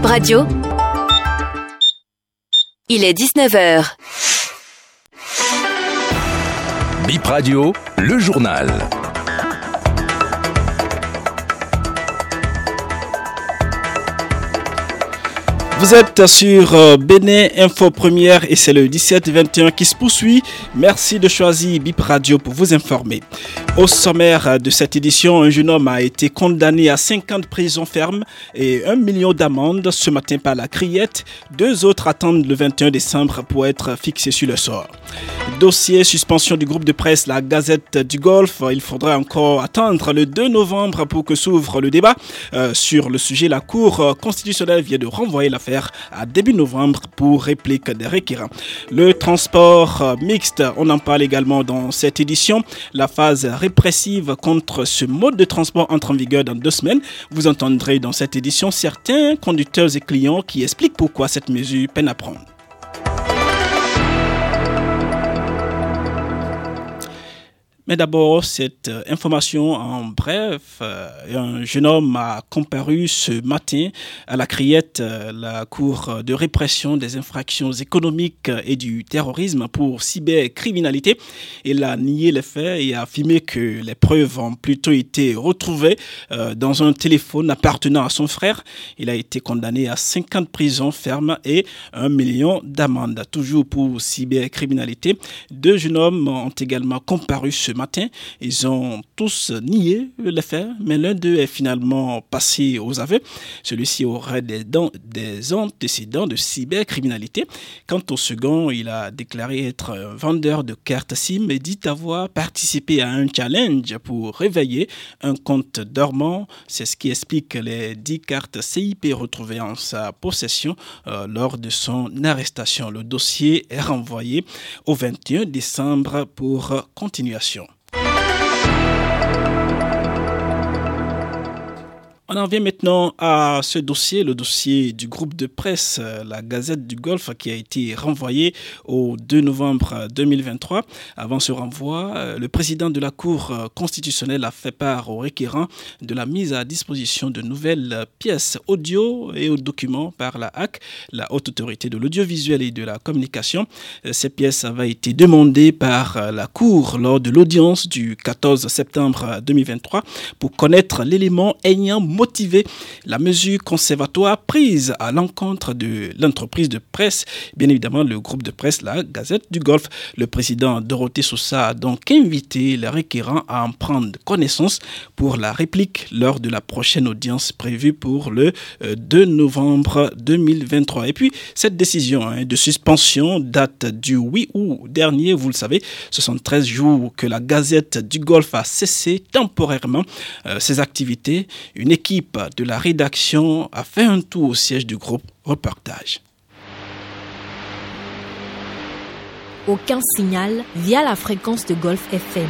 Bip Radio. Il est 19h. Bip Radio, le journal. Vous êtes sur euh, Bénin Info Première et c'est le 17-21 qui se poursuit. Merci de choisir Bip Radio pour vous informer. Au sommaire de cette édition, un jeune homme a été condamné à 50 prisons fermes et 1 million d'amendes ce matin par la criette. Deux autres attendent le 21 décembre pour être fixés sur le sort. Dossier suspension du groupe de presse La Gazette du Golfe. Il faudra encore attendre le 2 novembre pour que s'ouvre le débat euh, sur le sujet. La Cour constitutionnelle vient de renvoyer l'affaire à début novembre pour réplique des requérants. Le transport euh, mixte, on en parle également dans cette édition. La phase répressive contre ce mode de transport entre en vigueur dans deux semaines. Vous entendrez dans cette édition certains conducteurs et clients qui expliquent pourquoi cette mesure peine à prendre. Mais d'abord, cette euh, information en bref, euh, un jeune homme a comparu ce matin à la Criette, euh, la Cour de répression des infractions économiques et du terrorisme pour cybercriminalité. Il a nié les faits et a affirmé que les preuves ont plutôt été retrouvées dans un téléphone appartenant à son frère. Il a été condamné à 50 prisons fermes et un million d'amendes. Toujours pour cybercriminalité, deux jeunes hommes ont également comparu ce matin. Ils ont tous nié les faits, mais l'un d'eux est finalement passé aux aveux. Celui-ci aurait des, des antécédents de cybercriminalité. Quant au second, il a déclaré être un vendeur de cartes SIM et dit avoir participé à un challenge pour réveiller un compte dormant. C'est ce qui explique les 10 cartes CIP retrouvées en sa possession euh, lors de son arrestation. Le dossier est renvoyé au 21 décembre pour continuation. On en vient maintenant à ce dossier, le dossier du groupe de presse, euh, la Gazette du Golfe, qui a été renvoyé au 2 novembre 2023. Avant ce renvoi, euh, le président de la Cour euh, constitutionnelle a fait part au requérant de la mise à disposition de nouvelles pièces audio et documents par la HAC, la Haute Autorité de l'Audiovisuel et de la Communication. Ces pièces avaient été demandées par la Cour lors de l'audience du 14 septembre 2023 pour connaître l'élément ayant motiver la mesure conservatoire prise à l'encontre de l'entreprise de presse, bien évidemment le groupe de presse, la Gazette du Golfe. Le président Dorothée Soussa a donc invité les requérants à en prendre connaissance pour la réplique lors de la prochaine audience prévue pour le 2 euh, novembre 2023. Et puis, cette décision hein, de suspension date du 8 août dernier, vous le savez, ce sont 13 jours que la Gazette du Golfe a cessé temporairement euh, ses activités. Une équipe l'équipe de la rédaction a fait un tour au siège du groupe Reportage. Aucun signal via la fréquence de Golf FM.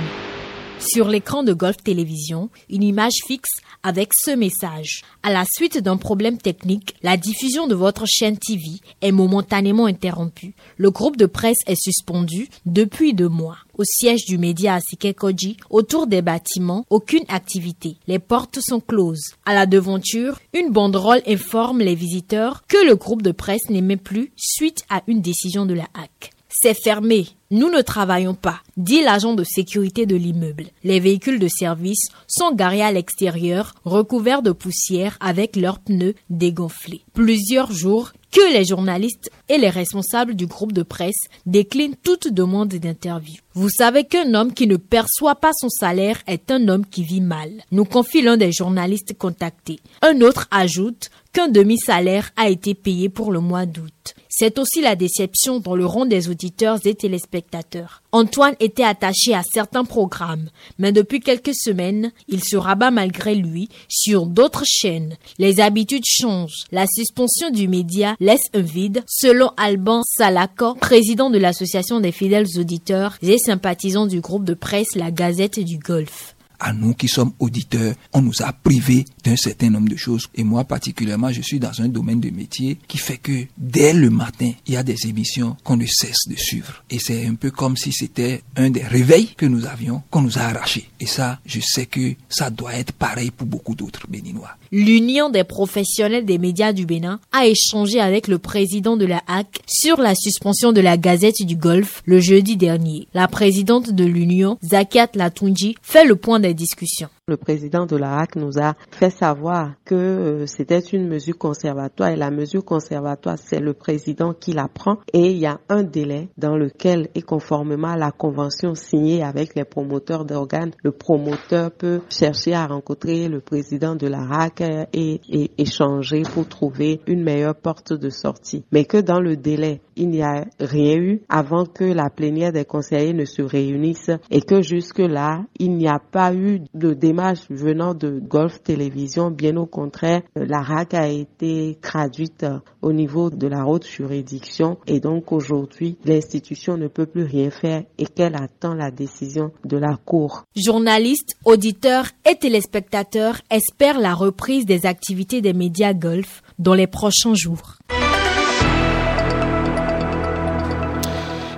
Sur l'écran de Golf Télévision, une image fixe avec ce message. À la suite d'un problème technique, la diffusion de votre chaîne TV est momentanément interrompue. Le groupe de presse est suspendu depuis deux mois. Au siège du média à Sikekoji, autour des bâtiments, aucune activité. Les portes sont closes. À la devanture, une banderole informe les visiteurs que le groupe de presse n'émet plus suite à une décision de la HAC. C'est fermé. Nous ne travaillons pas, dit l'agent de sécurité de l'immeuble. Les véhicules de service sont garés à l'extérieur, recouverts de poussière avec leurs pneus dégonflés. Plusieurs jours que les journalistes et les responsables du groupe de presse déclinent toute demande d'interview. Vous savez qu'un homme qui ne perçoit pas son salaire est un homme qui vit mal, nous confie l'un des journalistes contactés. Un autre ajoute qu'un demi-salaire a été payé pour le mois d'août. C'est aussi la déception dans le rond des auditeurs et téléspectateurs. Antoine était attaché à certains programmes, mais depuis quelques semaines, il se rabat malgré lui sur d'autres chaînes. Les habitudes changent. La suspension du média laisse un vide, selon Alban Salako, président de l'association des fidèles auditeurs et sympathisants du groupe de presse La Gazette du Golfe. à nous qui sommes auditeurs, on nous a privés d'un certain nombre de choses. Et moi particulièrement, je suis dans un domaine de métier qui fait que dès le matin, il y a des émissions qu'on ne cesse de suivre. Et c'est un peu comme si c'était un des réveils que nous avions, qu'on nous a arraché. Et ça, je sais que ça doit être pareil pour beaucoup d'autres Béninois. L'Union des professionnels des médias du Bénin a échangé avec le président de la HAC sur la suspension de la Gazette du Golfe le jeudi dernier. La présidente de l'Union, Zakiat Latunji, fait le point des discussions. Le président de la HAC nous a fait savoir que euh, c'était une mesure conservatoire et la mesure conservatoire, c'est le président qui la prend et il y a un délai dans lequel, et conformément à la convention signée avec les promoteurs d'organes, le promoteur peut chercher à rencontrer le président de la HAC et, et échanger pour trouver une meilleure porte de sortie. Mais que dans le délai, il n'y a rien eu avant que la plénière des conseillers ne se réunisse et que jusque-là, il n'y a pas eu de démarche venant de Golf Télévision. Bien au contraire, la RAC a été traduite au niveau de la haute juridiction et donc aujourd'hui, l'institution ne peut plus rien faire et qu'elle attend la décision de la Cour. Journalistes, auditeurs et téléspectateurs espèrent la reprise des activités des médias Golf dans les prochains jours.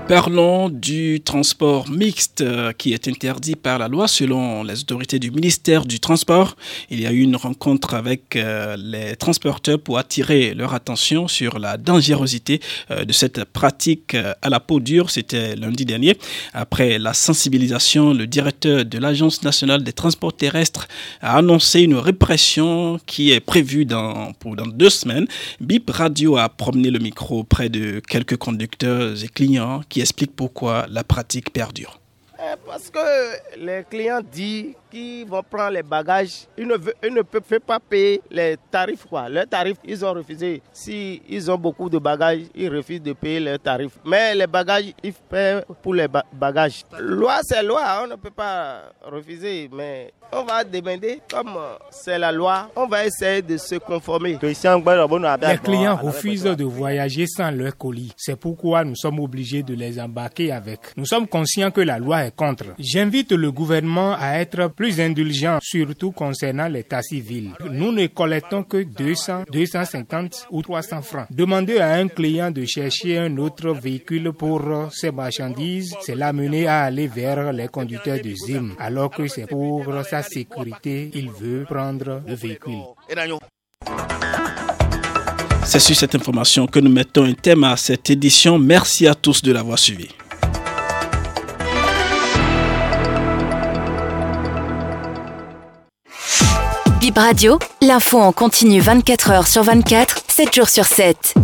Parlons du transport mixte euh, qui est interdit par la loi selon les autorités du ministère du Transport. Il y a eu une rencontre avec euh, les transporteurs pour attirer leur attention sur la dangerosité euh, de cette pratique à la peau dure. C'était lundi dernier. Après la sensibilisation, le directeur de l'Agence nationale des transports terrestres a annoncé une répression qui est prévue dans, pour dans deux semaines. BIP Radio a promené le micro près de quelques conducteurs et clients qui explique pourquoi la pratique perdure. Eh, parce que les clients disent qu'ils vont prendre les bagages, ils ne, ne peuvent pas payer les tarifs. Quoi. Les tarifs, ils ont refusé. Si ils ont beaucoup de bagages, ils refusent de payer leurs tarifs. Mais les bagages, ils paient pour les bagages. Loi, c'est loi, on ne peut pas refuser. Mais on va demander, comme c'est la loi, on va essayer de se conformer. Les clients refusent de voyager sans leur colis. C'est pourquoi nous sommes obligés de les embarquer avec. Nous sommes conscients que la loi est contre. J'invite le gouvernement à être plus indulgent, surtout concernant l'état civil. Nous ne collectons que 200, 250 ou 300 francs. Demander à un client de chercher un autre véhicule pour ses marchandises, c'est l'amener à aller vers les conducteurs de ZIM, alors que c'est pour sa sécurité, il veut prendre le véhicule. C'est sur cette information que nous mettons un thème à cette édition. Merci à tous de l'avoir suivi. Radio, l'info en continu 24 h sur 24, 7 jours sur 7.